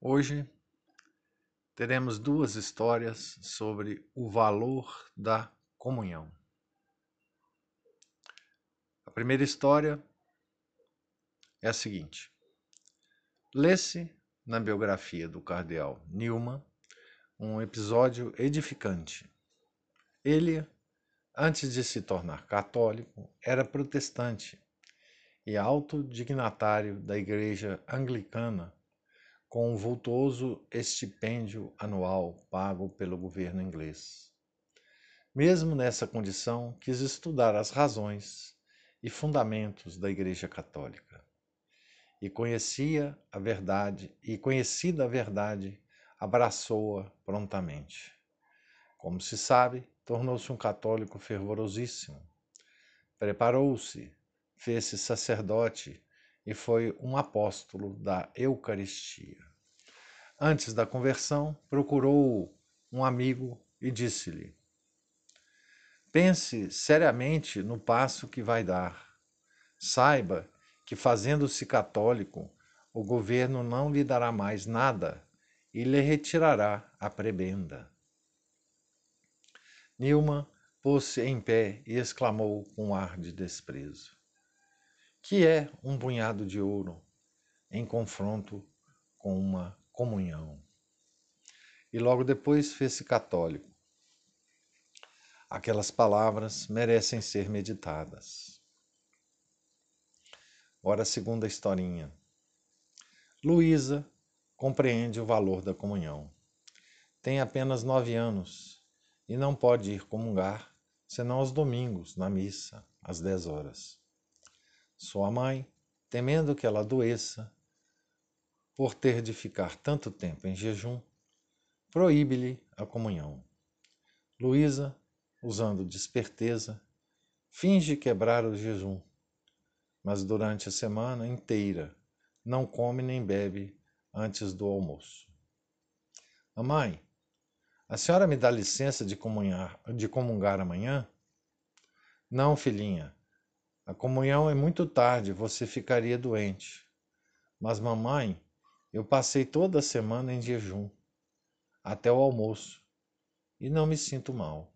Hoje teremos duas histórias sobre o valor da comunhão. A primeira história é a seguinte: lê-se na biografia do cardeal Newman um episódio edificante. Ele, antes de se tornar católico, era protestante e alto dignatário da Igreja Anglicana com um vultuoso estipêndio anual pago pelo governo inglês. Mesmo nessa condição, quis estudar as razões e fundamentos da Igreja Católica. E conhecia a verdade, e conhecida a verdade, abraçou-a prontamente. Como se sabe, tornou-se um católico fervorosíssimo. Preparou-se, fez-se sacerdote e foi um apóstolo da Eucaristia. Antes da conversão, procurou um amigo e disse-lhe: Pense seriamente no passo que vai dar. Saiba que, fazendo-se católico, o governo não lhe dará mais nada e lhe retirará a prebenda. Nilma pôs-se em pé e exclamou com ar de desprezo: que é um punhado de ouro em confronto com uma comunhão. E logo depois fez-se católico. Aquelas palavras merecem ser meditadas. Ora, a segunda historinha. Luísa compreende o valor da comunhão. Tem apenas nove anos e não pode ir comungar senão aos domingos, na missa, às dez horas. Sua mãe, temendo que ela adoeça, por ter de ficar tanto tempo em jejum, proíbe-lhe a comunhão. Luísa, usando desperteza, finge quebrar o jejum, mas durante a semana inteira não come nem bebe antes do almoço. Mamãe, a senhora me dá licença de, comunhar, de comungar amanhã? Não, filhinha, a comunhão é muito tarde, você ficaria doente. Mas, mamãe, eu passei toda a semana em jejum, até o almoço, e não me sinto mal.